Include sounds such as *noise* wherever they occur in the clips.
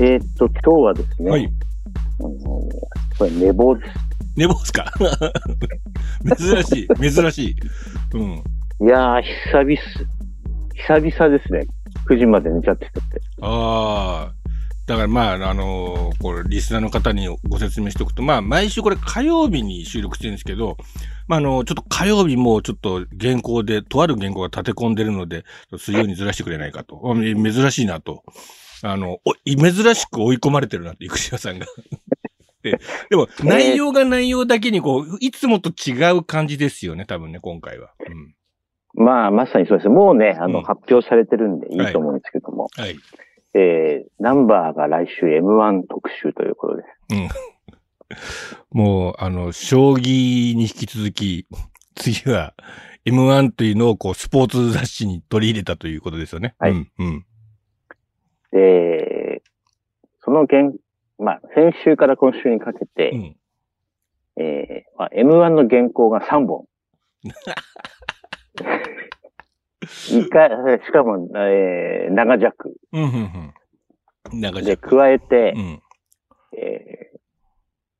えーっと、今日はですね、はい。あのこれ寝坊です。寝坊っすか？*laughs* 珍しい、珍しい。うん。いやー、久々、久々ですね。9時まで寝ちゃってたって。ああ。だからまあ、あのーこれ、リスナーの方にご説明しておくと、まあ、毎週これ火曜日に収録してるんですけど、まあ、あの、ちょっと火曜日もちょっと原稿で、とある原稿が立て込んでるので、水曜にずらしてくれないかと。あ珍しいなと。あの、お珍しく追い込まれてるなって、生島さんが。*laughs* ででも、内容が内容だけに、こう、いつもと違う感じですよね、多分ね、今回は。うん。まあ、まさにそうです。もうね、あの、うん発表されてるんでいいと思うんですけども、はい。えー、ナンバーが来週 M1 特集ということで。*laughs* もう、あの、将棋に引き続き、次は M1 というのをこう、スポーツ雑誌に取り入れたということですよね。はいうん、うん。で、その原、まあ、先週から今週にかけて、うん。えーまあ、M1 の原稿が3本。*laughs* 一回、しかも、えー、長尺。うん、うん、うん。なんかじで、ゃ加えてう、ん。え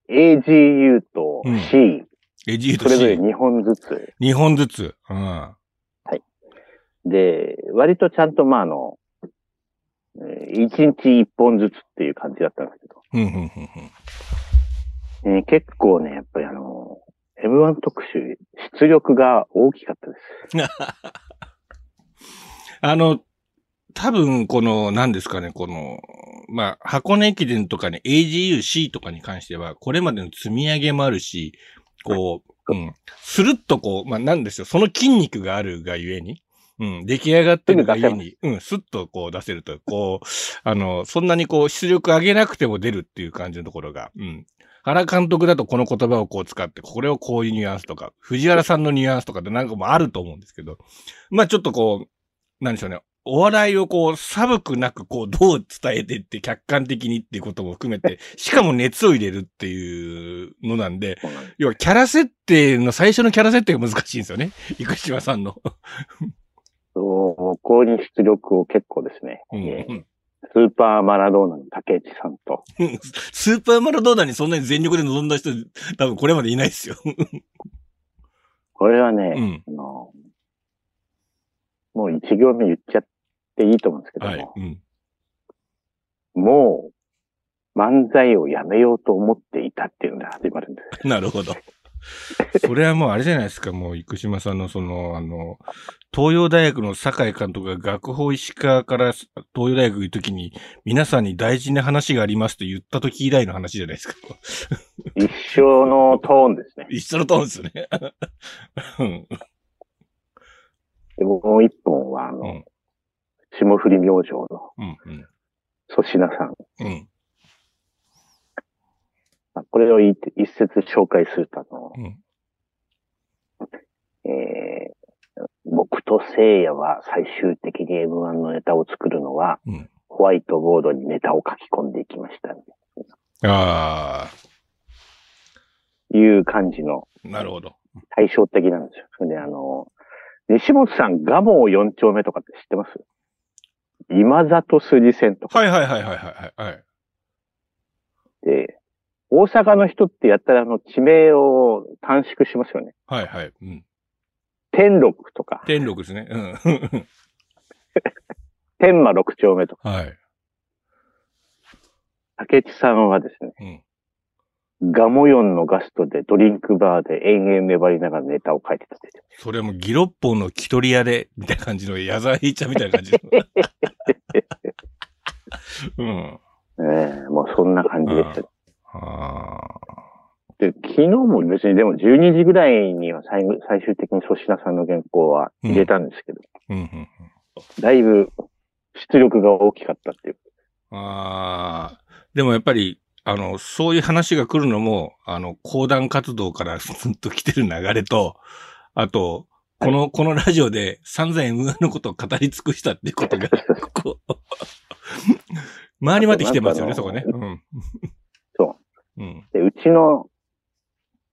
ー、AGU とうん C、エジートそれぞれ C。2本ずつ。2本ずつ。うん。で、割とちゃんと、まあ、あの、えー、1日1本ずつっていう感じだったんですけど、うん、うん、うん、うん。えー結構ね、やっぱりあの、M1 特集、出力が大きかったです。*laughs* あの、多分、この、何ですかね、この、まあ、箱根駅伝とかね、AGUC とかに関しては、これまでの積み上げもあるし、こう、うん、スルッとこう、まあ、なんですよ、その筋肉があるがゆえに、うん、出来上がってるがゆえに、うん、スッとこう出せると、こう、*laughs* あの、そんなにこう、出力上げなくても出るっていう感じのところが、うん。原監督だとこの言葉をこう使って、これをこういうニュアンスとか、藤原さんのニュアンスとかってなんかもあると思うんですけど、まあちょっとこう、なんでしょうね。お笑いをこう、寒くなくこう、どう伝えてって客観的にっていうことも含めて、*laughs* しかも熱を入れるっていうのなんで、要はキャラ設定の最初のキャラ設定が難しいんですよね。生島さんの。*laughs* そこに出力を結構ですね、うんえースーパーマラドーナの竹内さんと、*laughs* スーパーマラドーナにそんなに全力で臨んだ人、多分これまでいないですよ。これはね、うん。あの、もう一行目言っちゃっていいと思うんですけども、はい。うん。もう漫才をやめようと思っていたっていうので始まるんです。*laughs* なるほど。それはもうあれじゃないですか、もう生島さんのその、あの、東洋大学の酒井監督が学法石川から東洋大学行くときに、皆さんに大事な話がありますと言ったとき以来の話じゃないですか。一緒のトーンですね。一緒のトーンですね。うん。でもう一本は、あの、うん霜降り明星のうん。うん。粗品さん。うん。まあこれを一一節紹介すると、あの、うん。えー、僕と聖夜は最終的に M1 のネタを作るのは、うんホワイトボードにネタを書き込んでいきました、あいう感じのあ、なるほど。対照的なんですよ。それで、あの、西本さん、ガモ4丁目とかって知ってます？今里筋線とかはいはいはいはいはいはい。で、大阪の人ってやったらあの地名を短縮しますよね。はいはい。うん。天禄とか、天禄ですね。うん。*laughs* 天満6丁目とか。はい。竹内さんはですね、うん。ガモヨンのガストでドリンクバーで延々粘りながらネタを書いてたってそれはもうギロッポンのキトリ屋で、みたいな感じの、矢沢永ちゃんみたいな感じの。*laughs* うん。ええもうそんな感じでした。あで、昨日も別にでも12時ぐらいには最後最終的に粗品さんの原稿は入れたんですけど、ーうんうんうん。だいぶ出力が大きかったっていう。ああ、でもやっぱり、あの、そういう話が来るのも、あの、講談活動から *laughs* ずっと来てる流れと、あと、この、このラジオで散々 M1 のことを語り尽くしたっていうことが、こう、*laughs* 回り回ってきてますよね、そこね。うん。。そううん。で、うちの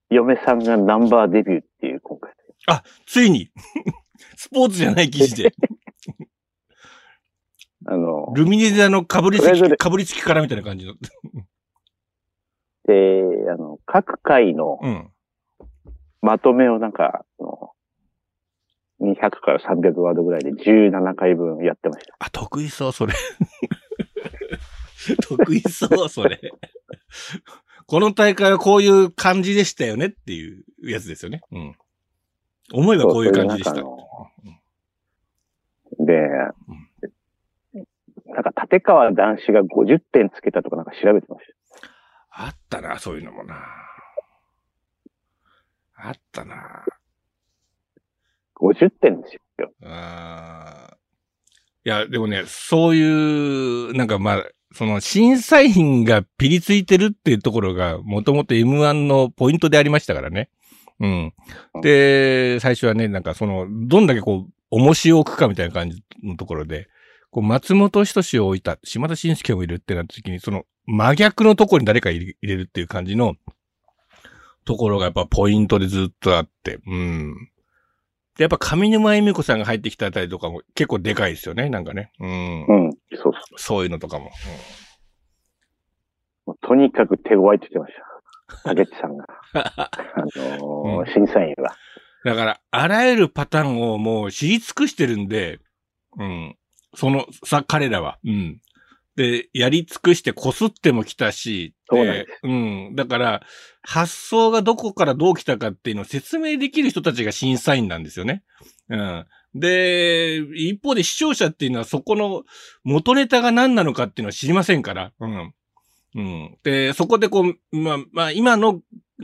嫁さんがナンバーデビューっていう今回。ついに、*laughs* スポーツじゃない記事で。*laughs* あの、ルミネであの、かぶりつき、かぶりつきからみたいな感じの。で、あの、各回のうん。まとめをなんか、あの200から300ワードぐらいで17回分やってました。あ、得意そう、それ。*laughs* 得意そう、それ。この大会はこういう感じでしたよねっていうやつですよね。うん。思えばこういう感じでした。そうそで、なんか立川男子が50点つけたとかなんか調べてましあったな、そういうのもな。あったな。た。50点ですよ。あーいや、でもね、そういう、なんかまあ、その審査員がピリついてるっていうところが、もともと M1 のポイントでありましたからね。うん。で、最初はね、なんかその、どんだけこう、重しを置くかみたいな感じのところで、こう、松本人志を置いた、島田紳介をいるってなった時に、その、真逆のところに誰か入れるっていう感じの、ところがやっぱポイントでずっとあって、うん。で、やっぱ上沼恵美子さんが入ってきたあたりとかも結構でかいですよね、なんかね。うん。うん。そうそう。そういうのとかも。もうとにかく手強いって言ってました。竹内さんが。*laughs* あのー審査員は。だから、あらゆるパターンをもう知り尽くしてるんで、うん。その、さ、彼らは。うん。で、やり尽くしてこすっても来たし、そうなんですうん。だから、発想がどこからどう来たかっていうのを説明できる人たちが審査員なんですよね。うん。で、一方で視聴者っていうのはそこの元ネタが何なのかっていうのは知りませんから。うん。うん。で、そこでこう、まあ、まあ、今の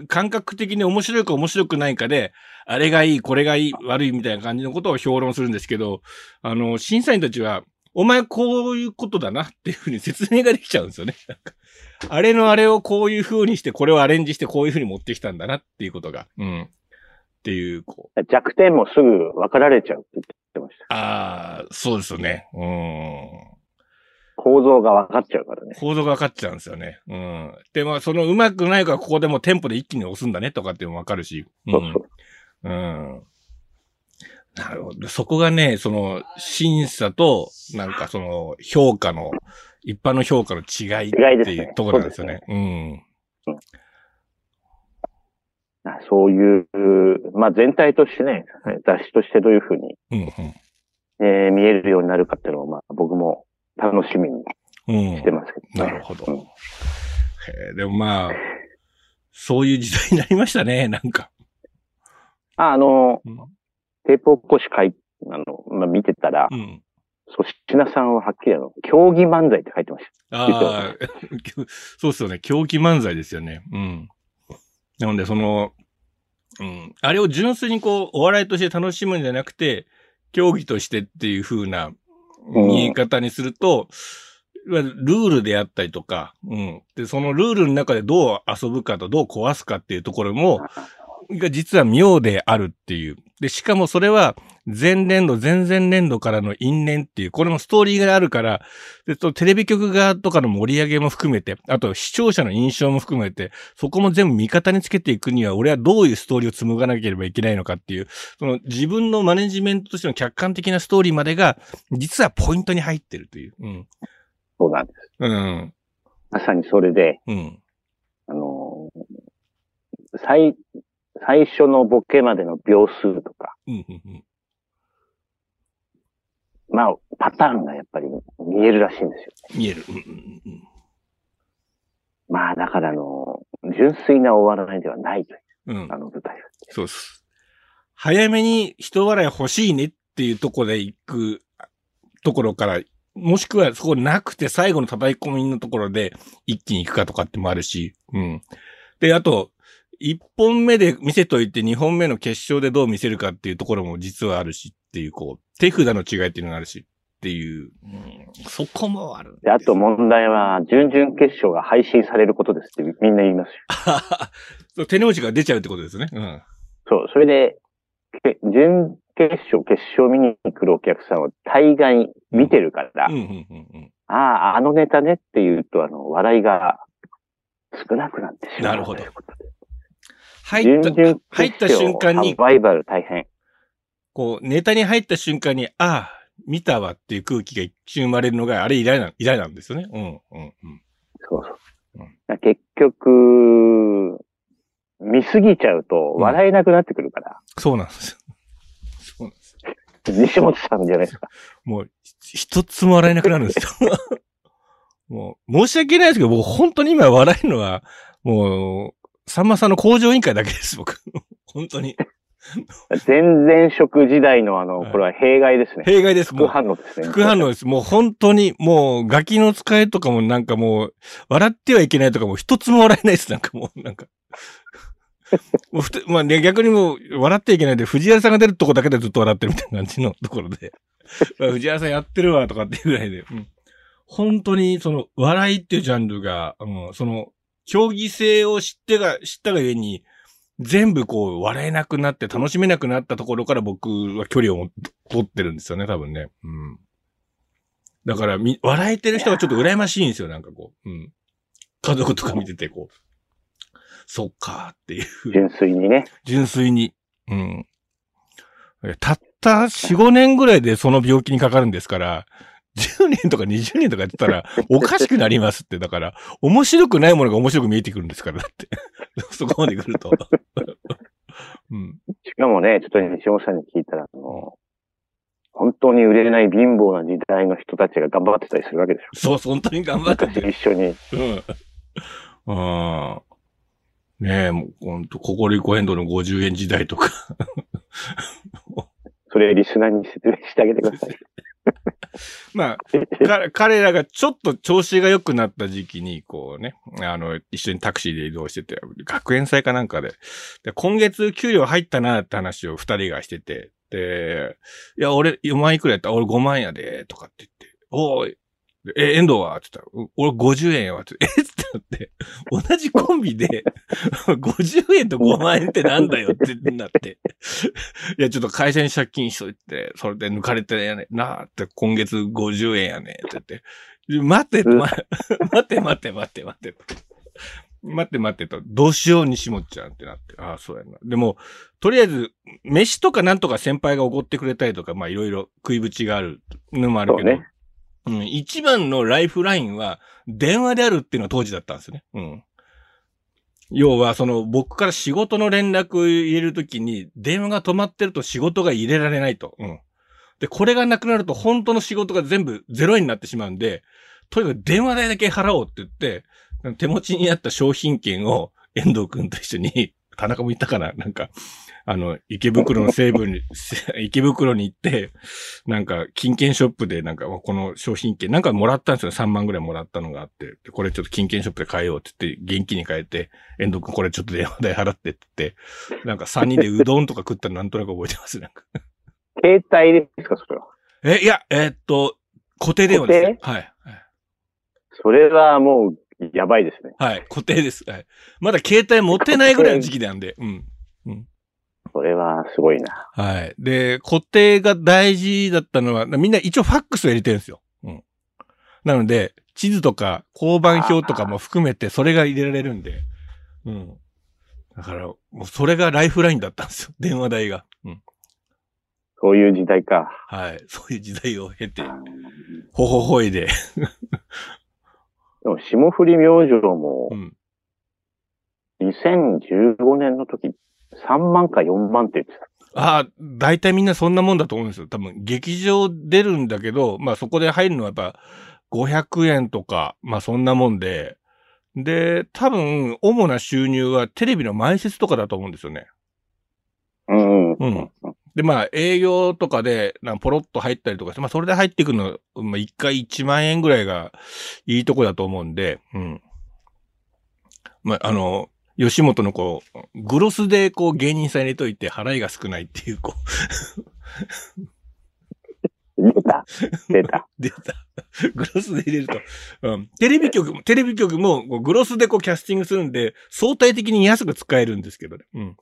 感覚的に面白いか面白くないかで、あれがいい、これがいい、悪いみたいな感じのことを評論するんですけど、あの、審査員たちは、お前こういうことだなっていうふうに説明ができちゃうんですよね。なんかあれのあれをこういうふうにして、これをアレンジしてこういうふうに持ってきたんだなっていうことが。うん。っていう、こう。弱点もすぐ分かられちゃうって言ってました。ああ、そうですよね。うん。構造が分かっちゃうからね。構造が分かっちゃうんですよね。うん。で、まあ、そのうまくないからここでもうテンポで一気に押すんだねとかっても分かるし。うん。そうそう。うん。なるほど。そこがね、その、審査と、なんかその、評価の、一般の評価の違いって違いうところなんですよね。うん。あそういう、まあ全体としてね、雑誌としてどういうふうに、うん、えー見えるようになるかっていうのを、まあ僕も楽しみにうん。してますけどね。なるほど。うんへえでもまあ、そういう時代になりましたね、なんか。あ、あの、うん。テープ起こし会、あの、まあ見てたら、うん、粗品さんははっきりあの、競技漫才って書いてました。ああ、そうですよね。狂気漫才ですよね。うん。なので、その、うん。あれを純粋にこう、お笑いとして楽しむんじゃなくて、競技としてっていう風な見え方にすると、いわゆるルールであったりとか、うん。で、そのルールの中でどう遊ぶかとどう壊すかっていうところも、が実は妙であるっていう。で、しかもそれは前年度、前々年度からの因縁っていう、これもストーリーがあるから、で、とテレビ局側とかの盛り上げも含めて、あと視聴者の印象も含めて、そこも全部味方につけていくには、俺はどういうストーリーを紡がなければいけないのかっていう、その自分のマネジメントとしての客観的なストーリーまでが、実はポイントに入ってるという。うん。そうなんです。うん。まさにそれで、うん。あのー最、最初のボケまでの秒数とか、うん。うんうんまあ、パターンがやっぱり見えるらしいんですよ。見える。うんうんうんまあ、だからあの、純粋なお笑いではないという、うん。うんあ。の舞台は。そうです。早めに人笑い欲しいねっていうところで行くところから、もしくはそこなくて最後の叩き込みのところで一気に行くかとかってもあるし、うん。で、あと、一本目で見せといて二本目の決勝でどう見せるかっていうところも実はあるしっていう、こう、手札の違いっていうのがあるしっていう、うん、そこもあるんであと問題は、準々決勝が配信されることですってみんな言いますよ。*laughs* 手の内が出ちゃうってことですね。うん。そう、それで、け準決勝、決勝見に来るお客さんは大概見てるから、うん、うん、うん、うん。ああ、あのネタねって言うと、あの、笑いが少なくなってしまう。なるほどということで入った、入った瞬間にサバイバル大変。こう、ネタに入った瞬間に、ああ、見たわっていう空気が一瞬生まれるのが、あれ依頼な、依頼なんですよね。うん、うん、うん。そうそううん。結局、見すぎちゃうと笑えなくなってくるから、そうなんですよ。そうなんですよ。西本さんじゃないですか。もう、一つも笑えなくなるんですよ。*laughs* もう、申し訳ないですけど、僕本当に今笑えるのは、もう、さんまさんの工場委員会だけです、僕。*laughs* 本当に。全然食時代のあの、はいこれは弊害ですね。弊害です。も副う、反応ですね。副反応です。もう本当に、もう、ガキの使いとかもなんかもう、笑ってはいけないとかも一つも笑えないです。なんかもう、なんか。もうふてまあね、逆にもう、笑ってはいけないで、藤原さんが出るとこだけでずっと笑ってるみたいな感じのところで。*laughs* まあ藤原さんやってるわ、とかっていうぐらいで。うん本当に、その、笑いっていうジャンルが、うん、その、競技性を知ってが、知ったがゆえに、全部こう、笑えなくなって楽しめなくなったところから僕は距離を取ってるんですよね、多分ね。うん。だから、み、笑えてる人がちょっと羨ましいんですよ、なんかこう。うん。家族とか見てて、こう。そっかーっていう。純粋にね。純粋に。うん。えたった4、5年ぐらいでその病気にかかるんですから、10年とか20年とかやってたら、*laughs* おかしくなりますって。だから、面白くないものが面白く見えてくるんですから、だって。*laughs* そこまで来ると。*laughs* うん。しかもね、ちょっと西本さんに聞いたら、あの、本当に売れない貧乏な時代の人たちが頑張ってたりするわけでしそう、本当に頑張っ。て。一緒に。うん。ああ。ねえ、もう、ほんと、ココリコエンドの50円時代とか。それリスナーに説明してあげてください。*laughs* まあ、彼らがちょっと調子が良くなった時期に、こうね、あの、一緒にタクシーで移動してて、学園祭かなんかで、で今月給料入ったなって話を二人がしてて、で、いや、俺4万いくらやった？俺5万やで、とかって言って、おい、え、遠藤はって言ったら、う俺50円やわって、えってなって、同じコンビで、*laughs* 50円と5万円ってなんだよってなって、いや、ちょっと会社に借金しといて、それで抜かれてやねなあって、今月50円やねって言って、待って、うん。ま、待って待って待って待って。待って待ってと、どうしよう西本ちゃんってなって、ああ、そうやな。でも、とりあえず、飯とかなんとか先輩がおごってくれたりとか、まあいろいろ食いぶちがあるのもあるけど、ねうん、一番のライフラインは電話であるっていうのが当時だったんですよね。うん。要は、その、僕から仕事の連絡を入れるときに、電話が止まってると仕事が入れられないと。うん。で、これがなくなると本当の仕事が全部ゼロになってしまうんで、とにかく電話代だけ払おうって言って、手持ちにあった商品券を遠藤くんと一緒に、*laughs* 田中も言ったかななんか、あの、池袋の西部に、せ *laughs* 池袋に行って、なんか、金券ショップで、なんか、この商品券、なんかもらったんですよ。3万ぐらいもらったのがあって。でこれちょっと金券ショップで買えようって言って、現金に変えて、遠藤くんこれちょっと電話代払ってって言って、なんか3人でうどんとか食ったのなんとなく覚えてます。なんか携帯ですか、それは？え、いや、えーっと、固定電話ですね。はい。はいそれはもう、やばいですね。はい。固定です。はい。まだ携帯持ってないぐらいの時期なんで。うん。それはすごいな。はい。で、固定が大事だったのは、みんな一応ファックスを入れてるんですよ。うん。なので、地図とか交番表とかも含めて、それが入れられるんで。うん。だから、もうそれがライフラインだったんですよ。*laughs* 電話代が。うん。そういう時代か。はい。そういう時代を経てう、んほほほいで。*laughs* でも、霜降り明星もう、ん。2015年の時、3万か4万って言ってた。ああ、大体みんなそんなもんだと思うんですよ。多分、劇場出るんだけど、まあそこで入るのはやっぱ500円とか、まあそんなもんで、で、多分、主な収入はテレビの前説とかだと思うんですよね。うん。うん。で、まあ営業とかで、なポロッと入ったりとかして、まあそれで入ってくるの、まあ1回1万円ぐらいがいいとこだと思うんで、うん。まああの、吉本のこう、グロスでこう芸人さん入れといて払いが少ないっていう、こう、出た。出た。*laughs* 出た。グロスで入れると。うん。テレビ局も、テレビ局も、グロスでこうキャスティングするんで、相対的に安く使えるんですけどね。うん。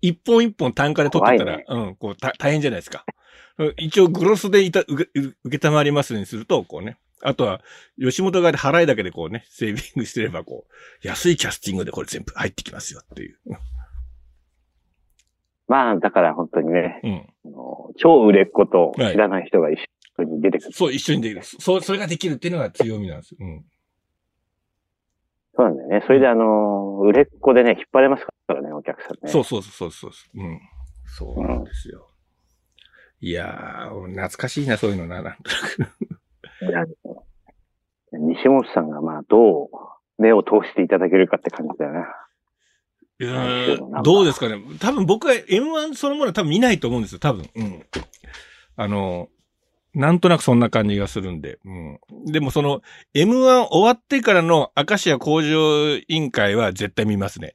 一本一本単価で取ってたら、うん、こう、た、大変じゃないですか。うん一応グロスでいた、うけ、う受けたまりますにすると、こうね。あとは、吉本側で払いだけでこうね、セービングしてれば、こう、安いキャスティングでこれ全部入ってきますよっていう。まあ、だから本当にね、うん。あの超売れっ子と知らない人が一緒に出てくる。そう、一緒にできる。そう、それができるっていうのが強みなんですよ。うん。そうなんだよね。それであの、売れっ子でね、引っ張れますからね、お客さんね。そうそうそうそうそう。うん。そうなんですよ。いやー、懐かしいな、そういうのな、なんとなく。西本さんがまあ、どう目を通していただけるかって感じだよな。うーんどうですかね。多分僕は M1 そのものは多分見ないと思うんですよ、多分。うん。あの、なんとなくそんな感じがするんで。うん。でもその M1 終わってからの明石家工場委員会は絶対見ますね。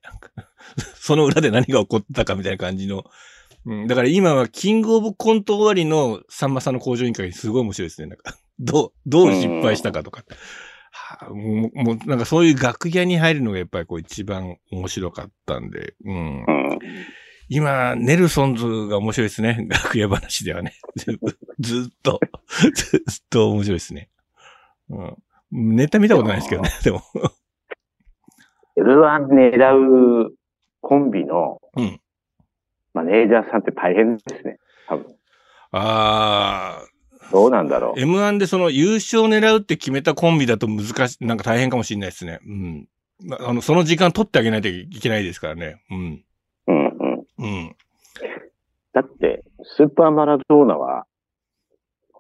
*laughs* その裏で何が起こったかみたいな感じの。うん。だから今はキングオブコント終わりのさんまさんの工場委員会すごい面白いですね。なんか、どう、どう失敗したかとか。はあ、もう、もうなんかそういう楽屋に入るのがやっぱりこう一番面白かったんで。うん。うん。今、ネルソンズが面白いですね。*laughs* 楽屋話ではね。ず *laughs* ずっと、ずっと面白いですね。うん。ネタ見たことないですけどね、でも。L1 狙うコンビのうん。マネージャーさんって大変ですね。多分。あどうなんだろー、M1 でその優勝狙うって決めたコンビだと難しい、なんか大変かもしれないですね。うん。まあの、その時間取ってあげないといけないですからね。うん。う。うんうん。うん。だって、スーパーマラドーナは、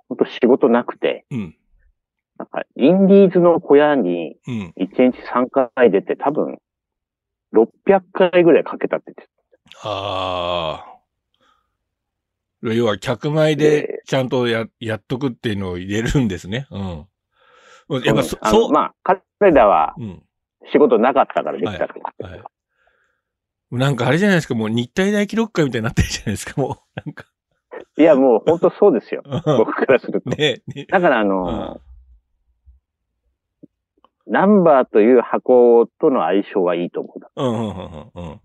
本当仕事なくて、うん。なんか、インディーズの小屋にうん。1日3回出て多分、600回ぐらいかけたって言ってああ。要は、客前でちゃんとや、やっとくっていうのを入れるんですね。うん。た。やっぱそ、そう、まあ、彼らはうん。仕事なかったからできたけど、はい。なんかあれじゃないですか、もう日体大記録会みたいになってるじゃないですか、もう。なんか。いや、もう本当そうですよ。*laughs* 僕からすると。ねね。だからあの、ナンバーという箱との相性はいいと思ううん、うん、うんうん。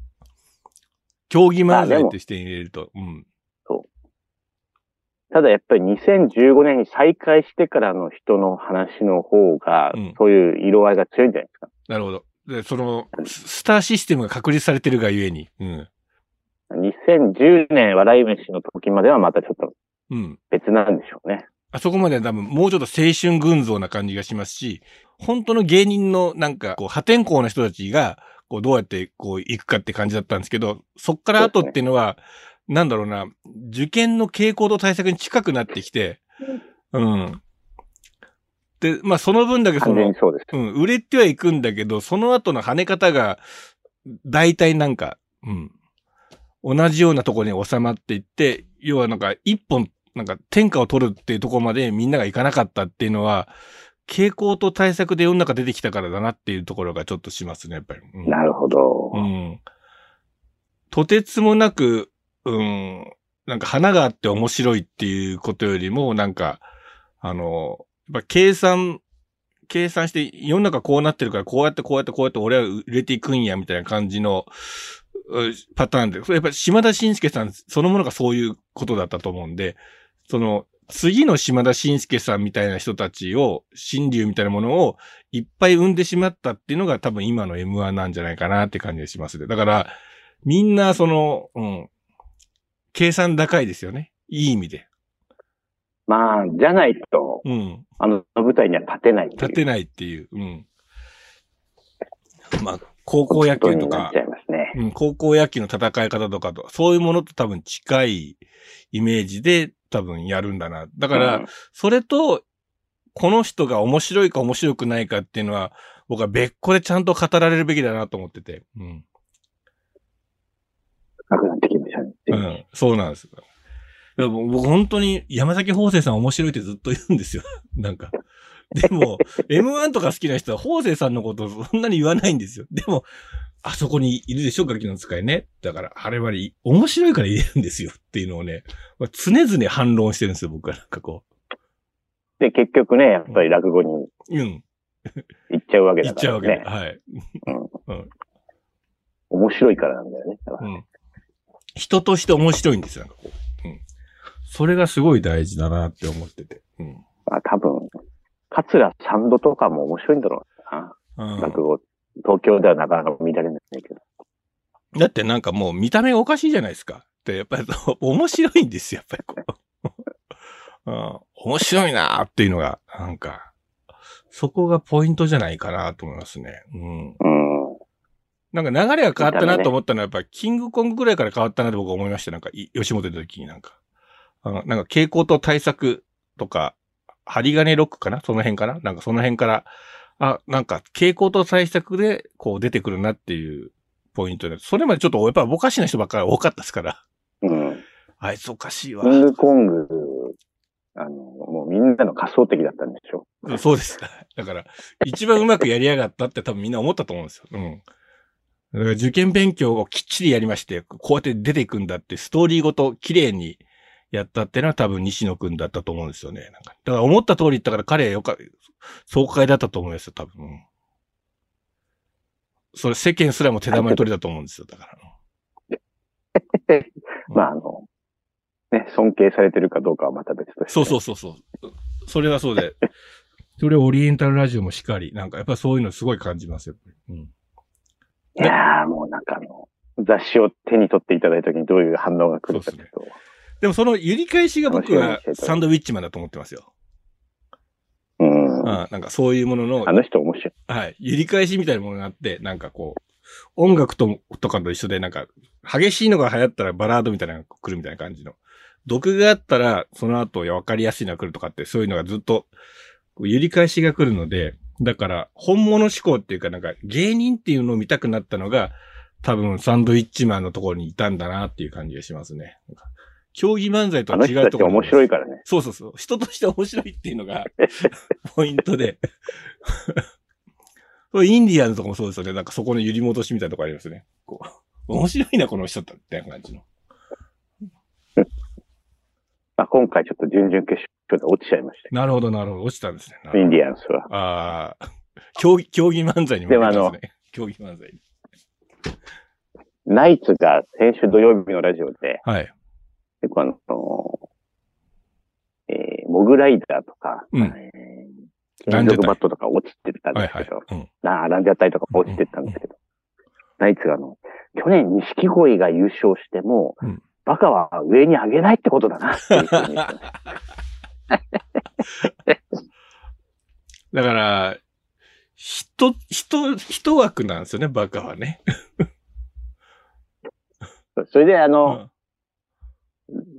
競技漫才ってして入れると。うん。ただやっぱり2015年に再開してからの人の話の方がうん、そういう色合いが強いんじゃないですか。なるほど。で、その、ススターシステムが確立されてるがゆえに。うん。2010年笑い飯の時まではまたちょっとうん。別なんでしょうね。あそこまでは多分もうちょっと青春群像な感じがしますし、本当の芸人のなんか、こう、破天荒な人たちが、こう、どうやってこう、行くかって感じだったんですけど、そっから後っていうのは、なんだろうな、受験の傾向と対策に近くなってきて、うん。で、まあその分だけそのそうです。うん、売れてはいくんだけど、その後の跳ね方が、大体なんか、うん。同じようなところに収まっていって、要はなんか一本、なんか天下を取るっていうところまでみんながいかなかったっていうのは、傾向と対策で世の中出てきたからだなっていうところがちょっとしますね、やっぱり。うんなるほど。うん。とてつもなく、うん、なんか花があって面白いっていうことよりも、なんか、あの、やっぱ計算、計算して世の中こうなってるから、こうやってこうやってこうやって俺は売れていくんや、みたいな感じのうパターンで、それやっぱり島田紳介さんそのものがそういうことだったと思うんで、その、次の島田紳介さんみたいな人たちを、新流みたいなものをいっぱい生んでしまったっていうのが多分今の M1 なんじゃないかなって感じがしますね。だから、みんなその、うん、計算高いですよね。いい意味で。まあ、じゃないと、うん。あの舞台には立てない立てないっていう。うん。まあ、高校野球とかね。うん、高校野球の戦い方とかと、そういうものと多分近いイメージで多分やるんだな。だから、うんそれと、この人が面白いか面白くないかっていうのは、僕は別個でちゃんと語られるべきだなと思ってて。うん。なくなってきましたね。うん。そうなんです。僕本当に山崎邦生さん面白いってずっと言うんですよ。*laughs* なんか。でも、M1 とか好きな人は邦生さんのことをそんなに言わないんですよ。でも、あそこにいるでしょ、ガキの使いね。だから、あれはね面白いから入れるんですよっていうのをね、まあ常々反論してるんですよ、僕はなんかこで、結局ね、やっぱり落語にう。うん。行っちゃうわけだ言っちゃうからわけで。ね。はい。面白いからなんだよね。うん。人として面白いんですよ、なんかこう。うん。それがすごい大事だなって思ってて。うん。まあ多分、桂三度とかも面白いんだろうな。うん落語。東京ではなかなか見られないけど。だってなんかもう見た目がおかしいじゃないですか。って、やっぱり *laughs* 面白いんですよ、やっぱりこう。*laughs* うん、面白いなーっていうのが、なんか、そこがポイントじゃないかなと思いますね。うん。うん。なんか流れが変わったなと思ったのは、やっぱキングコングぐらいから変わったなと僕は思いました。なんか、い吉本出た時になんか。あの、なんか傾向と対策とか、針金ロックかな？その辺かななんかその辺から、あ、なんか傾向と対策でこう出てくるなっていうポイントで、それまでちょっとやっぱおかしな人ばっかり多かったですから、うん。あいつおかしいわキ。ングコング、あの、もうみんなの仮想的だったんでしょ。そうです。だから、一番うまくやりやがったって多分みんな思ったと思うんですよ。うん。だから受験勉強をきっちりやりまして、こうやって出ていくんだって、ストーリーごと綺麗にやったっていうのは多分西野くんだったと思うんですよね。なんかだから思った通り言ったから彼はよか、爽快だったと思うんですよ、多分。うんそれ世間すらも手玉に取れたと思うんですよ、だから。*laughs* うんまあ、あの、ね、尊敬されてるかどうかはまた別として。そうそうそうそう。それはそうで。*laughs* それオリエンタルラジオもしっかり。なんかやっぱそういうのすごい感じますよ。うん。いやー、もうなんかあの、雑誌を手に取っていただいた時にどういう反応が来るかちょっと。でもその揺り返しが僕はサンドウィッチマンだと思ってますよ。うん。あなんかそういうもののあ、の人面白い。はい、揺り返しみたいなものがあって、なんかこう、音楽ととかと一緒で、なんか、激しいのが流行ったらバラードみたいなのが来るみたいな感じの。毒があったら、その後分かりやすいのが来るとかって、そういうのがずっと、揺り返しが来るので、だから、本物志向っていうか、なんか、芸人っていうのを見たくなったのが、多分、サンドイッチマンのところにいたんだなっていう感じがしますね。競技漫才とあは違うところなんです白いからね。そうそうそう。人として面白いっていうのが、*laughs* ポイントで。*laughs* インディアンズとかもそうですよね。なんかそこの揺り戻しみたいなとこありますね。こう面白いな、この人だって感じの。*laughs* まあ、今回ちょっと準々決勝で落ちちゃいましたなるほど、なるほど。落ちたんですね。インディアンスは。ああ、競技、競技漫才に負けたんですね。競技漫才に。ナイツが先週土曜日のラジオで、はい。結構あの、えー、モグライダーとか、うんえー、金属バットとか落ちてたんはいですけど、。はいうん。なあ、ランジャタイとか落ちてったんですけど、ナイツがあの、去年錦鯉が優勝しても、うんバカは上に上げないってことだな、っていうふうに言ってましただから、人、人、一枠なんですよね、バカはね。*laughs* それであうの、ん。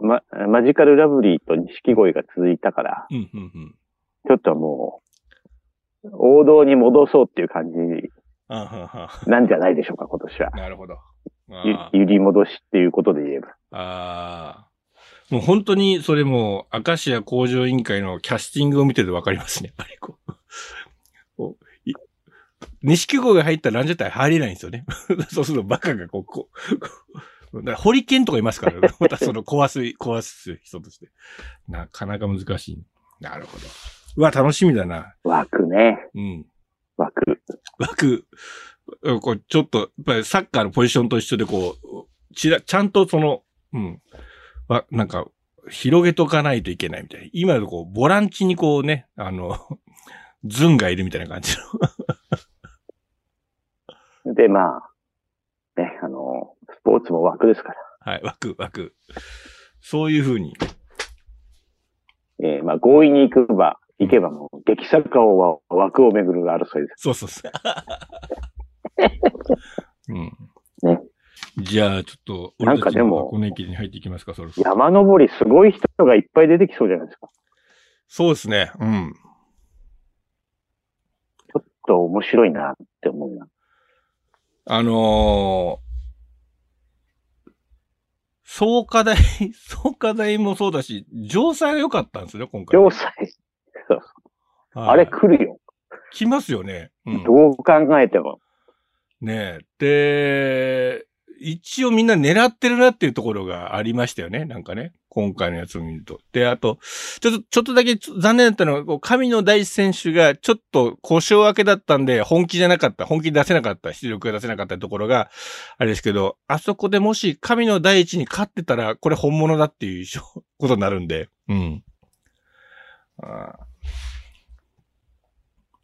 ま、マジカルラブリーと錦鯉が続いたから、うん、うん、うん。ちょっともう、王道に戻そうっていう感じなんじゃないでしょうか、今年は。んなるほど。揺り戻しっていうことで言えば。ああ。もう本当にそれも、明石家工場委員会のキャスティングを見ててわかりますね。やっぱりこう。錦鯉が入ったらランジャタイ入れないんですよね。*laughs* そうするとバカがこう、こうだからホリケンとかいますから、ね、*laughs* またその壊す、壊す人として。なかなか難しい。なるほど。うわ、楽しみだな。枠ね。うん。枠。枠、うんこうちょっと、やっぱりサッカーのポジションと一緒で、こう、ちら、ちゃんとその、うん、わ、なんか、広げとかないといけないみたいな。今のこう、ボランチにこうね、あの、*laughs* ズンがいるみたいな感じの。で、まあ、ね、あの、スポーツも枠ですから。はい、枠、枠。そういうふうに。えーまあ、強引に行けば、行けばもう、激作家を枠をめぐる争いです。そうそうそう。*laughs* うん。ね。じゃあ、ちょっと、なんかでも箱根駅に入っていきますか、そろそろ。山登りすごい人がいっぱい出てきそうじゃないですか。そうですね。うん。ちょっと面白いなって思うな。あのー、創価大、創価大もそうだし、城西が良かったんですよ、今回。城西、あれ来るよ。来ますよね。うん。どう考えても。ねえ。で、一応みんな狙ってるなっていうところがありましたよね。なんかね。今回のやつを見ると。で、あと、ちょっと、ちょっとだけ残念だったのは、こう神野大地選手がちょっと故障明けだったんで、本気じゃなかった、本気出せなかった、出力が出せなかったところが、あれですけど、あそこでもし神野大地に勝ってたら、これ本物だっていう *laughs* ことになるんで、うん。あー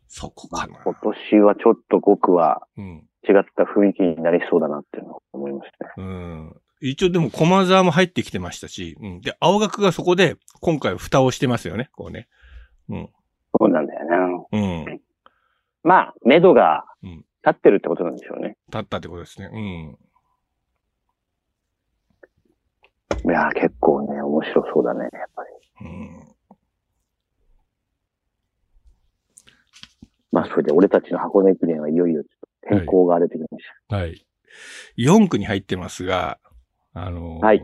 そこかな。今年はちょっと僕はうん。違った雰囲気になりそうだなっていうのを思いましたね。うん。一応でも駒沢も入ってきてましたし、うん。で、青学がそこで今回蓋をしてますよね、こうね。うん。そうなんだよな。うん。まあ、目処がうん立ってるってことなんでしょうね。だったってことですね。うん。いやー、結構ね、面白そうだね、やっぱり。うん。まあ、それで俺たちの箱根駅伝はいよいよちょっと天候が荒れてきましはい。4区に入ってますが、あのーはい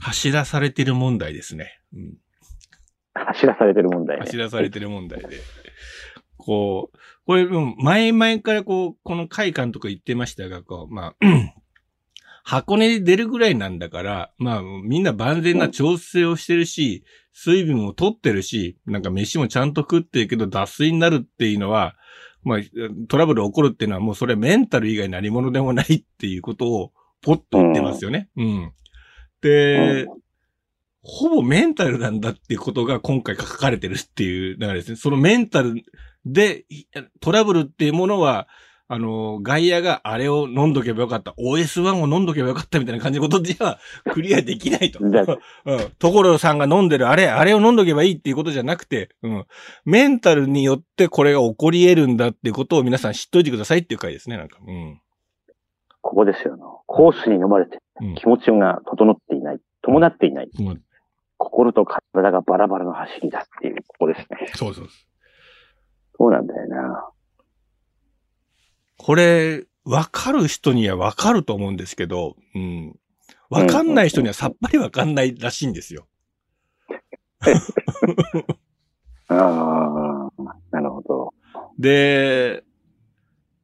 走らされてる問題ですね。うん。た。走らされてる問題ね。走らされてる問題で。こう、これ、うん前々からこう、この会館とか言ってましたが、こう、まあ、*clears throat* 箱根で出るぐらいなんだから、まあ、みんな万全な調整をしてるし、水分も取ってるし、なんか飯もちゃんと食ってるけど脱水になるっていうのは、まあ、トラブル起こるっていうのはもうそれメンタル以外何者でもないっていうことをポッと言ってますよね。うん。で、うんほぼメンタルなんだっていうことが今回書かれてるっていう流れですね。そのメンタルでトラブルっていうものは、あの、外野があれを飲んどけばよかった、OS1 を飲んどけばよかったみたいな感じのことでは *laughs* クリアできないと。うん。所さんが飲んでるあれ、あれを飲んどけばいいっていうことじゃなくて、うん。メンタルによってこれが起こり得るんだっていうことを皆さん知っといてくださいっていう回ですね、なんか。うん。ここですよな。コースに飲まれてうん、気持ちが整っていない、伴っていない、うん心と体がバラバラの走りだっていう、ここですね。そうそう。そうなんだよな。これ、わかる人にはわかると思うんですけど、うん。わかんない人にはさっぱりわかんないらしいんですよ。*laughs* ああ、なるほど。で、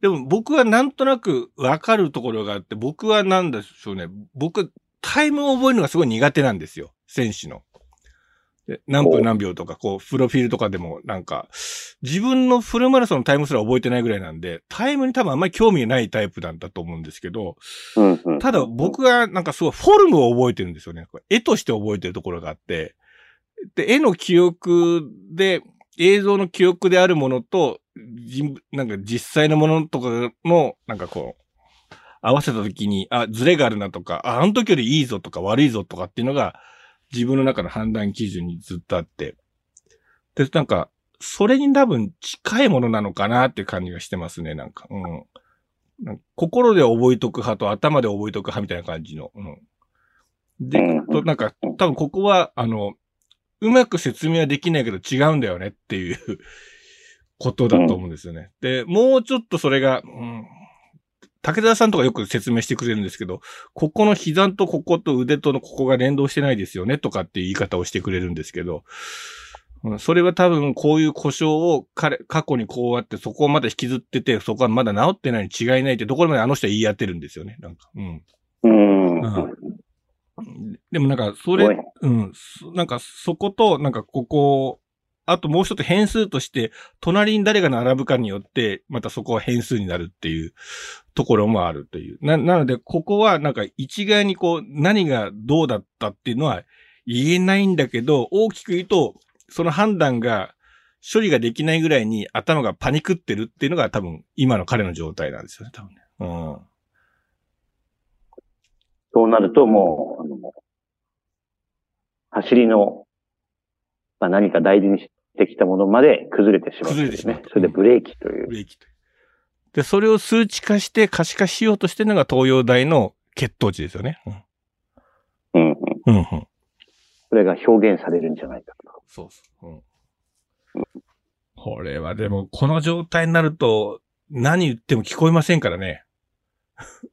でも僕はなんとなくわかるところがあって、僕はなんでしょうね。僕、タイムを覚えるのがすごい苦手なんですよ。選手の。で何分何秒とか、こう、プロフィールとかでも、なんか、自分のフルマラソンのタイムすら覚えてないぐらいなんで、タイムに多分あんまり興味がないタイプなんだと思うんですけど、うんうん。ただ僕がなんかすごいフォルムを覚えてるんですよね。絵として覚えてるところがあって、で、絵の記憶で、映像の記憶であるものと、人なんか実際のものとかの、なんかこう、合わせた時に、あ、ズレがあるなとか、あ、あの時よりいいぞとか悪いぞとかっていうのが、自分の中の判断基準にずっとあって、で、なんか、それに多分近いものなのかなっていう感じがしてますね、なんか。うん。なんか心で覚えとく派と頭で覚えとく派みたいな感じの。うん。でうん、となんか、多分ここは、あの、うまく説明はできないけど違うんだよねっていうことだと思うんですよね。で、もうちょっとそれが、うん、武田さんとかよく説明してくれるんですけど、ここの膝とここと腕とのここが連動してないですよねとかっていう言い方をしてくれるんですけど、うん、それは多分こういう故障を彼、過去にこうやってそこをまだ引きずってて、そこはまだ治ってないに違いないってところまであの人は言い当てるんですよね。なんか。うん。うん。うんでもなんか、それ、うん、そなんかそこと、なんかここ、あともう一つ変数として、隣に誰が並ぶかによって、またそこは変数になるっていうところもあるという。な、なので、ここはなんか一概にこう、何がどうだったっていうのは言えないんだけど、大きく言うと、その判断が、処理ができないぐらいに頭がパニクってるっていうのが多分、今の彼の状態なんですよね、多分ね。うん。そうなるともう、あの、走りの、まあ、何か大事にしてきたものまで崩れてしまう、崩れてしまうそれでブレーキという。ブレーキという。で、それを数値化して可視化しようとしてるのが東洋大の血糖値ですよね。うんうん。うん。うん、うん。それが表現されるんじゃないかと。そうそう。うん。これはでも、この状態になると、何言っても聞こえませんからね。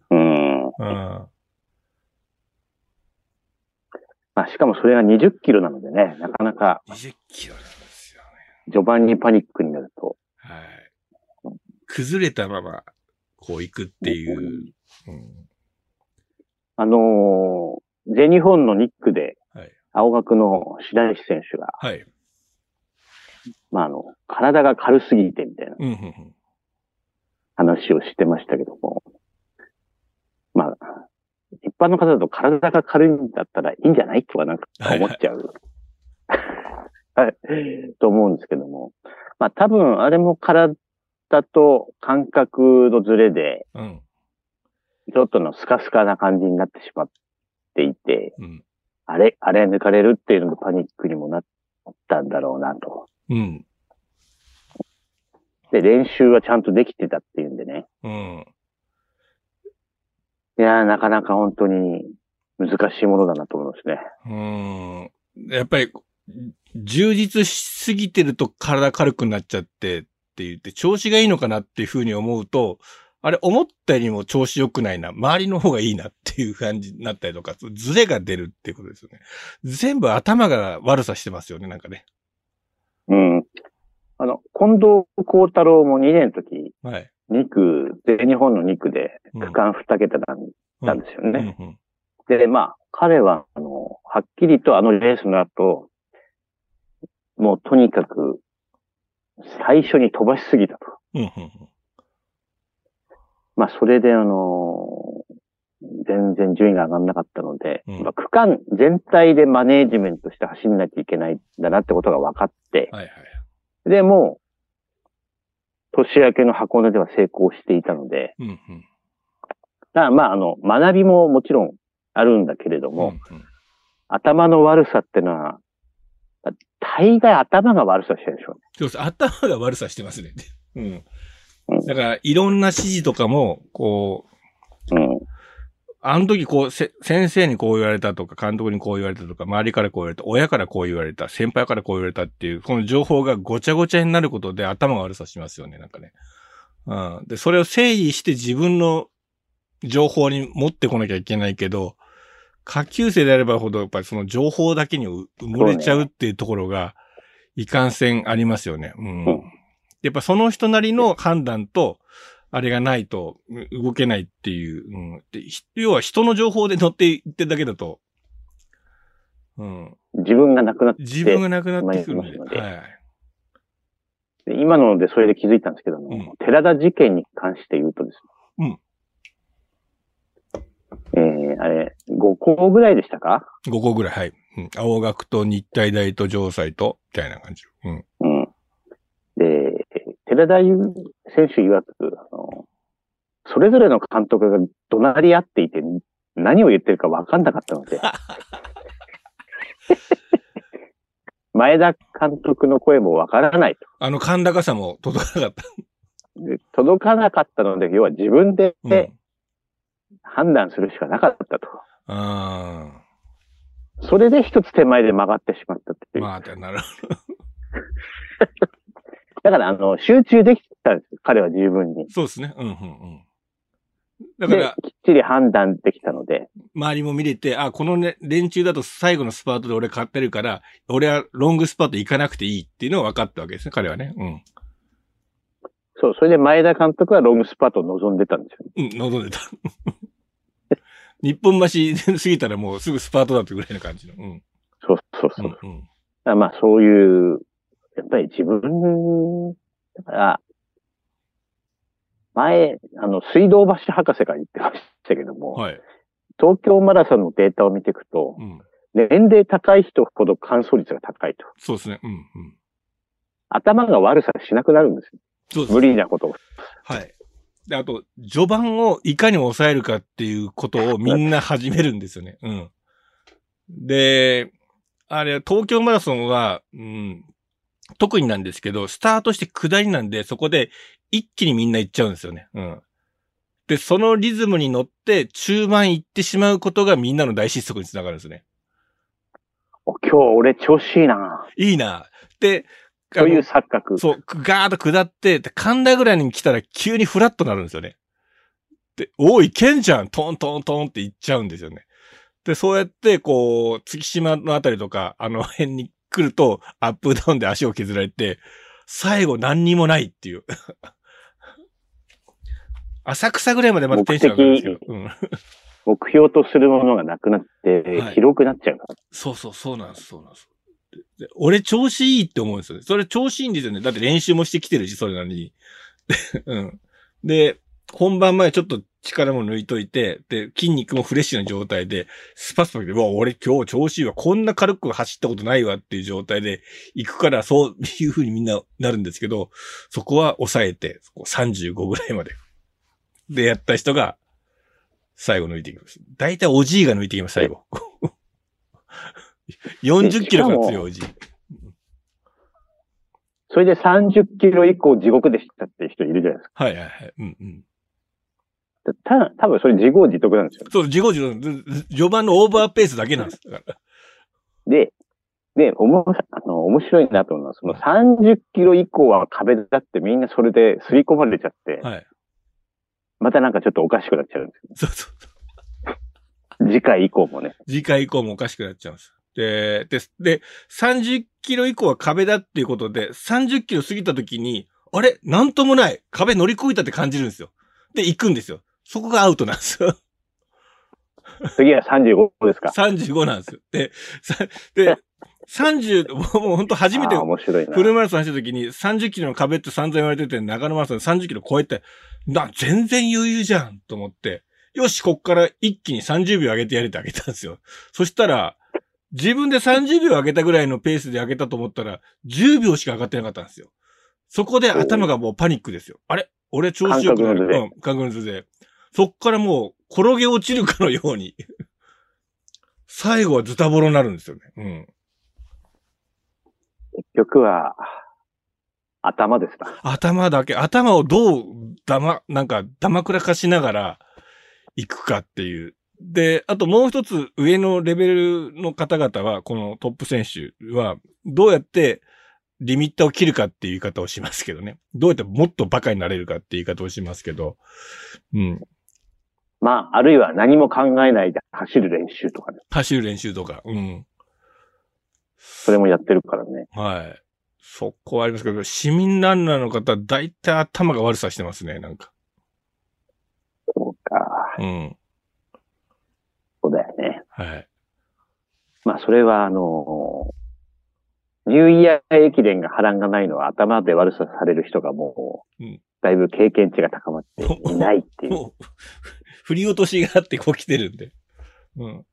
うん。うん。まあ、しかもそれが20キロなのでね、なかなか20キロ。序盤にパニックになると、はい。崩れたまま、こう行くっていう。うん。あのー全日本のニックで、はい。青学の白石選手が、はい。まあ、あの、体が軽すぎてみたいな。話をしてましたけども、まあ、一般の方だと体が軽いんだったらいいんじゃない？とかなんか思っちゃう。はい。と思うんですけども。まあ多分あれも体と感覚のズレで、うん。ちょっとのスカスカな感じになってしまっっていて、うん。あれ、あれ抜かれるっていうのもパニックにもなったんだろうなと。うん。で、練習はちゃんとできてたっていうんでね。うん。いやー、なかなか本当に難しいものだなと思いますね。うん。やっぱり、充実しすぎてると体軽くなっちゃってって言って、調子がいいのかなっていうふうに思うと、あれ、思ったよりも調子良くないな、周りの方がいいなっていう感じになったりとか、ズレが出るっていうことですよね。全部頭が悪さしてますよね、なんかね。うん。あの、近藤幸太郎も2年の時、はい。2区、全日本の2区でうん区間2桁なんなんですよね。で、まあ、彼は、あの、はっきりとあのレースの後、もうとにかく、最初に飛ばしすぎたと。うんうんまあ、それであの、全然順位が上がんなかったので、うんまあ、区間全体でマネージメントして走んなきゃいけないんだなってことが分かって、はいはい。で、もう、年明けの箱根では成功していたので、うんうん。だからまあ、あの、学びももちろんあるんだけれども、うんうん頭の悪さってのは、大概頭が悪さしてるでしょ。そうです。頭が悪さしてますね。うんうん。だから、いろんな指示とかも、こう、うん。あの時こう、せ、先生にこう言われたとか、監督にこう言われたとか、周りからこう言われた、親からこう言われた、先輩からこう言われたっていう、この情報がごちゃごちゃになることで頭が悪さしますよね、なんかね。うん。で、それを整理して自分の情報に持ってこなきゃいけないけど、下級生であればほど、やっぱりその情報だけにう埋もれちゃうっていうところが、いかんせんありますよね。うん。うんやっぱその人なりの判断と、あれがないとう動けないっていう、うん。でひ要は人の情報で乗っていってるだけだと、うん。自分がなくなって、自分がなくなってくるんで。まあまあはい。で今のでそれで気づいたんですけども、うん寺田事件に関して言うとですうんね。えー、あれ、5校ぐらいでしたか？5個ぐらい、はい。うん、青学と日体大と城西と、みたいな感じ。うん。うん。で、寺田優選手曰く、あの、それぞれの監督が怒鳴り合っていて、何を言ってるか分かんなかったので、*laughs* 前田監督の声も分からないと。あの、甲高さも届かなかった。で届かなかったので、要は自分でうん。判断するしかなかったと。あそれで一つ手前で曲がってしまったってあ。いう。まあ、なるほ *laughs* だから、あの、集中できたんですよ彼は十分に。ど。そうですね。うん、うん、うん。だかでら、、きっちり判断できたので、周りも見れて、あ、このね、連中だと最後のスパートで俺買ってるから、俺はロングスパート行かなくていいっていうのが分かったわけですね、彼はね。うん。そう、それで前田監督はロングスパートを望んでたんですよ、ね。うん、望んでた。日本橋過ぎたらもうすぐスパートだってぐらいの感じの。うん。そうそうそう。うん、うん。まあそういう、やっぱり自分、だから、前、あの、水道橋博士が言ってましたけども、はい。東京マラソンのデータを見ていくと、うん。年齢高い人ほど乾燥率が高いと。そうですね。うん、うん。頭が悪さしなくなるんですよ。そうです無理なことを。はい。で、あと、序盤をいかに抑えるかっていうことをみんな始めるんですよね。うん。で、あれ、東京マラソンは、うん、特になんですけど、スタートして下りなんで、そこで一気にみんな行っちゃうんですよね。うん。で、そのリズムに乗って中盤行ってしまうことがみんなの大失速につながるんですね。お今日俺調子いいな。いいな。で、というあの錯覚。そう、ガーッと下って、で神田ぐらいに来たら急にフラッとなるんですよね。で、おい、いけんじゃんトントントンって行っちゃうんですよね。で、そうやって、こう、月島のあたりとか、あの辺に来ると、アップダウンで足を削られて、最後何にもないっていう。*laughs* 浅草ぐらいまでまたテンション上がるんですけど。うん。目標とするものがなくなってはい、広くなっちゃうから。そうそう、そうなんです、そうなんです。俺調子いいって思うんですよね。それ調子いいんですよね。だって練習もしてきてるし、それなりに。*laughs* うん。で、本番前ちょっと力も抜いといて、で、筋肉もフレッシュな状態で、スパスパで、うわ、俺今日調子いいわ。こんな軽く走ったことないわっていう状態で行くから、そういう風にみんななるんですけど、そこは抑えて、こ35ぐらいまで。で、やった人が、最後抜いていきます。大体おじいが抜いていきます、最後。40キロが強い。それで30キロ以降地獄でしたって人いるじゃないですか。はいはいはい。うんうん。た、多分それ自業自得なんですよ。そう、自業自得、序盤のオーバーペースだけなんです。で、で、おも、あの、面白いなと思うのは、その30キロ以降は壁だってみんなそれで刷り込まれちゃって、はい。またなんかちょっとおかしくなっちゃうんですそうそう。よ。次回以降もね。次回以降もおかしくなっちゃうんです。で、で、で、30キロ以降は壁だっていうことで、30キロ過ぎた時に、あれ？なんともない壁乗り越えたって感じるんですよ。で、行くんですよ。そこがアウトなんですよ。次は35ですか？35なんですよ。で、さで、30、*laughs* もうもう本当初めて。フルマラソン走った時に30キロの壁って散々言われてて、長野マラソンで30キロ超えて、な、全然余裕じゃんと思って、よし、こっから一気に30秒上げてやれってあげたんですよ。そしたら、自分で30秒上げたぐらいのペースで上げたと思ったら、10秒しか上がってなかったんですよ。そこで頭がもうパニックですよ。あれ？俺調子よくなる。うん、感覚のズレ。そっからもう転げ落ちるかのように。最後はズタボロになるんですよね。うん。結局は、頭ですな。頭だけ、頭をどう、だま、なんか、だまくらかしながら行くかっていう。で、あともう一つ上のレベルの方々は、このトップ選手は、どうやってリミッターを切るかっていう言い方をしますけどね。どうやってもっとバカになれるかっていう言い方をしますけど。うん。まあ、あるいは何も考えないで走る練習とかね。走る練習とか。うん。それもやってるからね。はい。そこはありますけど、市民ランナーの方、大体頭が悪さしてますね、なんか。そうか。うん。はい。まあ、それは、あの、ニューイヤー駅伝が波乱がないのは頭で悪さされる人がもう、うんだいぶ経験値が高まっていないってい *laughs* う。もう、振り落としがあってこう来てるんで。うん。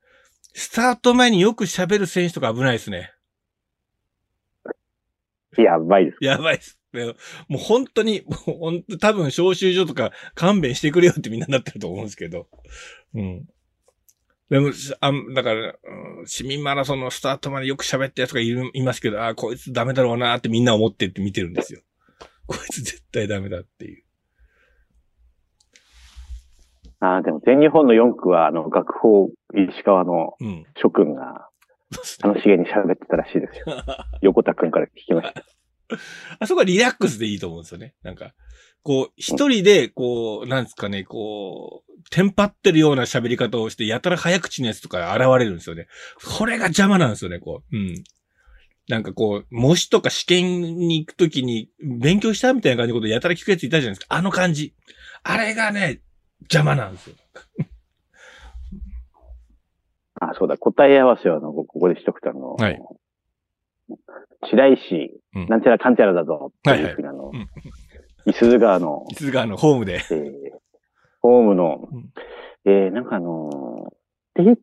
スタート前によく喋る選手とか危ないですね。やばいです。やばいです。ねもう本当に、もう本当多分招集所とか勘弁してくれよってみんななってると思うんですけど。うん。でも、しあだから、うん市民マラソンのスタートまでよく喋ったやつがいるいますけど、あこいつダメだろうなってみんな思ってって見てるんですよ。*laughs* こいつ絶対ダメだっていう。ああ、でも全日本の4区は、あの、学法石川のうん。諸君が楽しげに喋ってたらしいですよ。*laughs* 横田君から聞きました。*laughs* あそこはリラックスでいいと思うんですよね。なんか、こう、一人で、こう、なんですかね、こう、テンパってるような喋り方をして、やたら早口のやつとか現れるんですよね。これが邪魔なんですよね、こう。うん。なんかこう、模試とか試験に行くときに、勉強したみたいな感じのことやたら聞くやついたじゃないですか。あの感じ。あれがね、邪魔なんですよ。*laughs* あ、そうだ、答え合わせは、あの、ここでしとくと、あの、はい白石、うんなんちゃらかんちゃらだぞ、っていうふうに、あのうん、伊豆川の、いつがあの、ホームで。えーホームのうん、えーなんかあのーって言っ、っ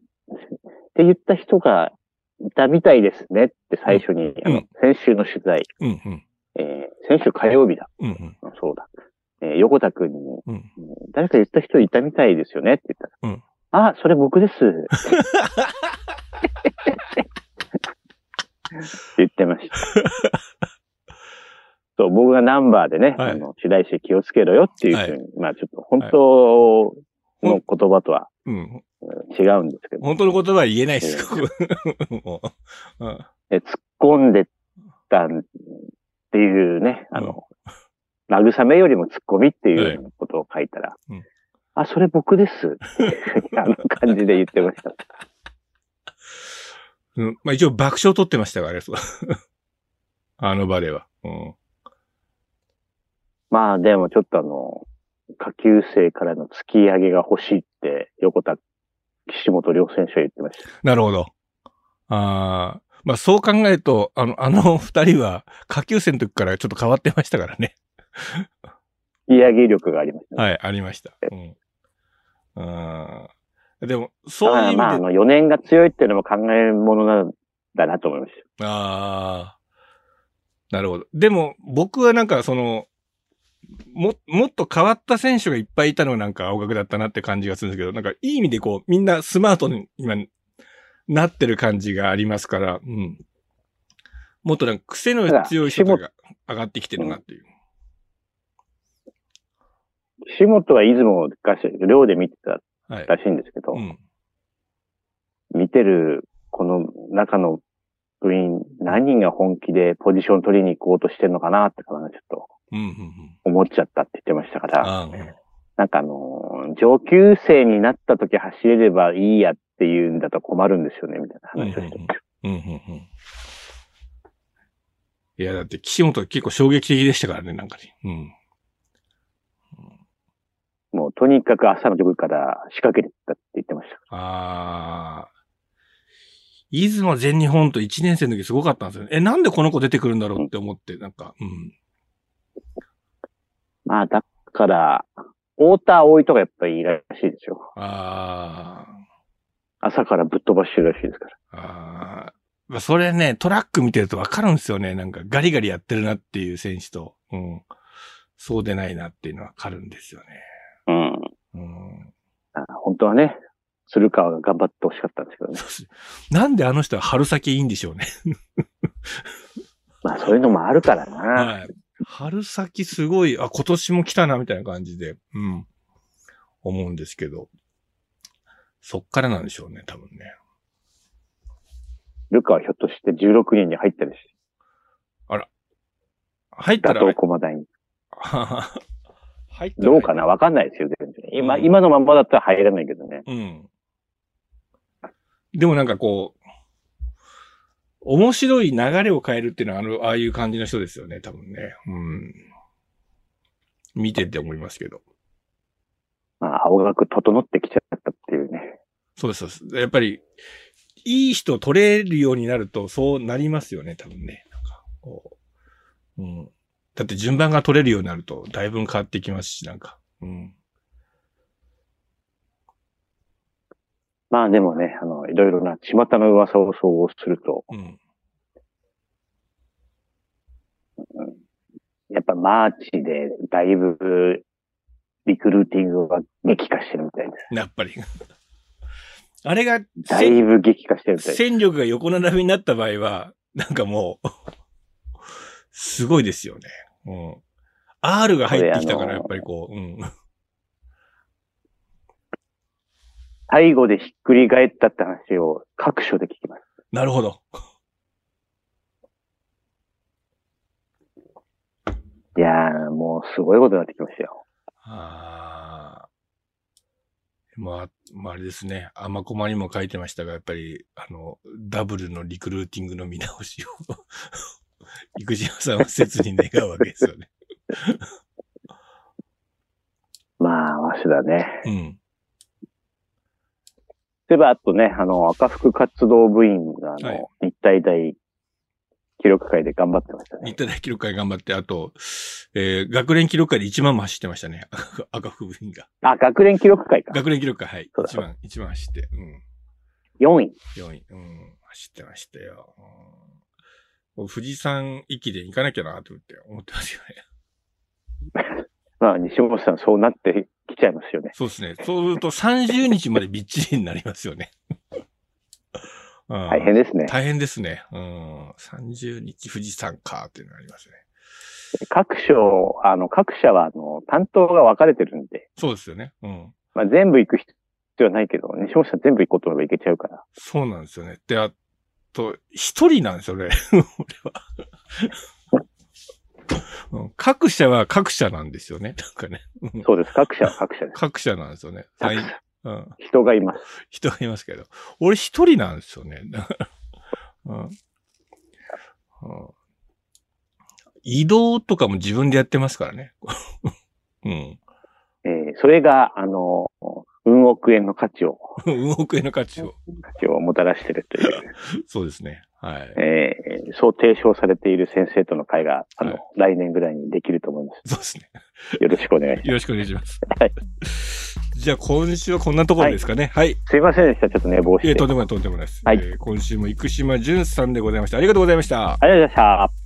て言った人がいたみたいですねって最初に、あのうん、先週の取材、うん、うん、えー先週火曜日だ。うん、うん、そうだ。えー横田くんに、うん。うん誰か言った人いたみたいですよねって言ったら、うんあ、それ僕です。*laughs* 言ってました。*laughs* そう、僕がナンバーでね、はいあの、白石気をつけろよっていうふうに、まあちょっと本当の言葉とはうん。うん違うんですけど、本当の言葉は言えないです。こ *laughs* 突っ込んでたんっていうね、あの、慰めよりも突っ込みっていうことを書いたら、うんあ、それ僕です。*laughs* あの感じで言ってました。うん。まあ一応爆笑取ってましたからね。*laughs* あの場では。うん。まあでもちょっとあの、下級生からの突き上げが欲しいって、横田、岸本両選手は言ってました。なるほど。ああ。まあそう考えると、あの、あの二人は下級生の時からちょっと変わってましたからね。突き上げ力がありましたね。はい、ありました。うん。あーでも、だそういう意味で、まあ、あの、4年が強いっていうのも考えものなんだなと思いました。ああ。なるほど。でも、僕はなんかその、も、もっと変わった選手がいっぱいいたのがなんか青学だったなって感じがするんですけど、なんかいい意味でこう、みんなスマートに今、なってる感じがありますから、うん。もっとなんか癖の強い人が上がってきてるなっていう。岸本は出雲が寮で見てたはい。らしいんですけど、うん。見てるこの中の部員、何人が本気でポジション取りに行こうとしてるのかなってかな、ちょっと。思っちゃったって言ってましたから、なんかあのー上級生になった時走れればいいやっていうんだと困るんですよね、みたいな話をして。いや、だって岸本結構衝撃的でしたからね、なんかね。うん。もうとにかく朝のジョグから仕掛けてったって言ってました。ああ。出雲全日本と1年生の時すごかったんですよね。え、なんでこの子出てくるんだろうって思って、なんか、うん。まあ、だから、太田葵とかやっぱりいいらしいですよ。あ朝からぶっ飛ばしてるらしいですから。あ。ああ。まあそれね、トラック見てるとわかるんですよね。なんかガリガリやってるなっていう選手と、うん。そうでないなっていうのはわかるんですよね。うん。うん。あ本当はね、鶴川が頑張ってほしかったんですけどね。なんであの人は春先いいんでしょうね。まあそういうのもあるからな。はい。春先すごい、あ、今年も来たな、みたいな感じで、うん。思うんですけど。そっからなんでしょうね、多分ね。ルカはひょっとして16人に入ったりし、入ったら、打倒駒大に。*laughs* 入ったら、どうかなわかんないですよ、全然。今、うん今のまんまだったら入らないけどね。うん。でもなんかこう、面白い流れを変えるっていうのは、あの、ああいう感じの人ですよね、多分ね。うん。見てて思いますけど。まあ、青学整ってきちゃったっていうね。そうです、そうです。やっぱり、いい人取れるようになると、そうなりますよね、多分ね。なんか、こう。うん。だって順番が取れるようになると、だいぶ変わってきますし、なんか。うん。まあでもね、あの、いろいろな巷の噂を総合すると、うん。やっぱマーチでだいぶリクルーティングが激化してるみたいです。やっぱり。*laughs* あれが、だいぶ激化してるみたい。戦力が横並びになった場合は、なんかもう、すごいですよね。うん。R が入ってきたから、やっぱりこう、うん。最後でひっくり返ったって話を各所で聞きます。なるほど。いやー、もうすごいことになってきましたよ。ああ。まあ、まあ、あれですね。アマコマにも書いてましたが、やっぱり、あの、ダブルのリクルーティングの見直しを、*laughs* 育島さんは切に願うわけですよね。*laughs* まあ、わしだね。うん。そういえば、あとね、あの、赤福活動部員が、あの、はい日体大記録会で頑張ってましたね。日体大記録会頑張って、あと、えー、学連記録会で1万も走ってましたね。赤 *laughs* 赤福部員が。あ、学連記録会か。学連記録会、はい。そうだ1万、1万走って、うん。4位。4位、うん、走ってましたよ。うん、富士山駅で行かなきゃなと思って思ってますよね。*laughs* まあ、西本さんそうなってきちゃいますよね。そうですね。そうすると30日までびっちりになりますよね。*laughs* うん大変ですね。大変ですね。うん。30日富士山かっていうのがありますね。各所、あの、各社は、あの、担当が分かれてるんで、そうですよね。うん。まあ、全部行く必要はないけど、西本さん全部行こうと思えば行けちゃうから。そうなんですよね。で、あと、一人なんですよね。*laughs* 俺は。うん各社は各社なんですよね。なんかね。うんそうです。各社は各社です。各社なんですよね。各はい社うん。人がいます。人がいますけど。俺一人なんですよね。*laughs* うんうん移動とかも自分でやってますからね。*laughs* うん。えーそれが、あの、運億円の価値を、*laughs* 運億円の価値を。価値をもたらしてるという、そうですね。はい。えーそう提唱されている先生との会が、あの、はい来年ぐらいにできると思いまそうですね。す。よろしくお願いします。よろしくお願いします。はい。じゃあ今週はこんなところですかね。はい。すいませんでした。ちょっと寝坊しいえ、て。とんでもない、とんでもないです。はいえー今週も生島淳さんでございました。ありがとうございました。ありがとうございました。